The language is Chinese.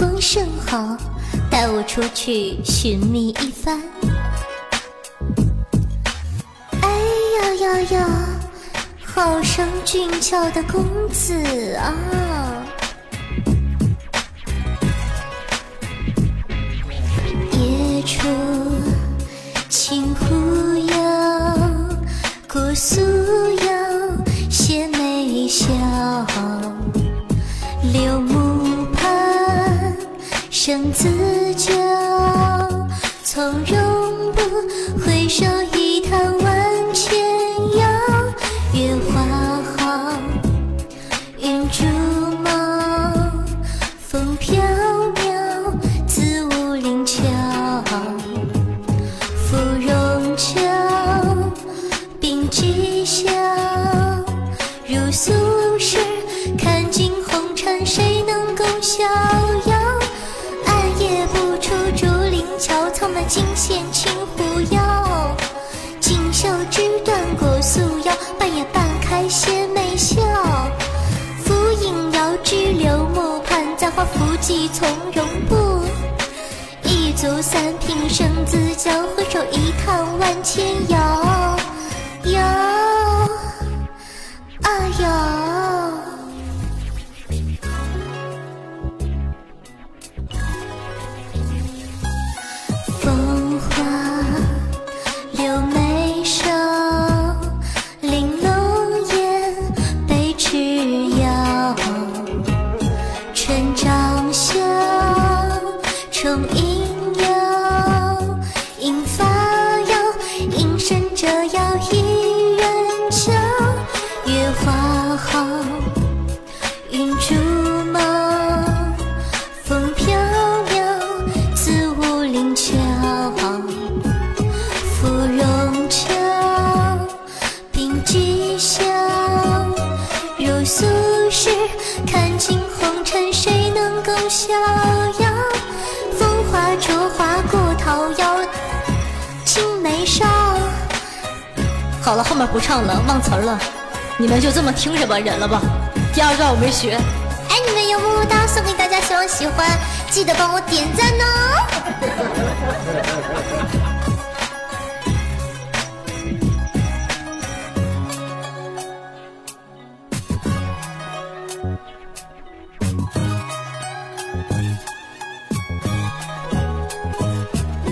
光正好，带我出去寻觅一番。哎呀呀呀，好生俊俏的公子啊！夜出清湖游，姑苏有些眉笑，柳木畔生子酒，从容不回首，一叹万千忧。月花好，云竹茂，风飘渺，自无灵巧。芙蓉酒，并寄笑，如素金线轻狐腰。锦绣枝断裹素腰，半掩半开斜眉笑。浮影遥知柳木畔，簪花拂髻从容步。一足三平生子娇，回首一叹万千遥。重影摇，银发摇，银身折腰一人桥。月花好，云竹茂，风飘渺，自无灵桥。芙蓉酒，并寄笑，如素食，看尽红尘，谁能共笑青梅梢。好了，后面不唱了，忘词儿了，你们就这么听着吧，忍了吧。第二段我没学。爱你们哟么么哒，送给大家，希望喜欢，记得帮我点赞哦。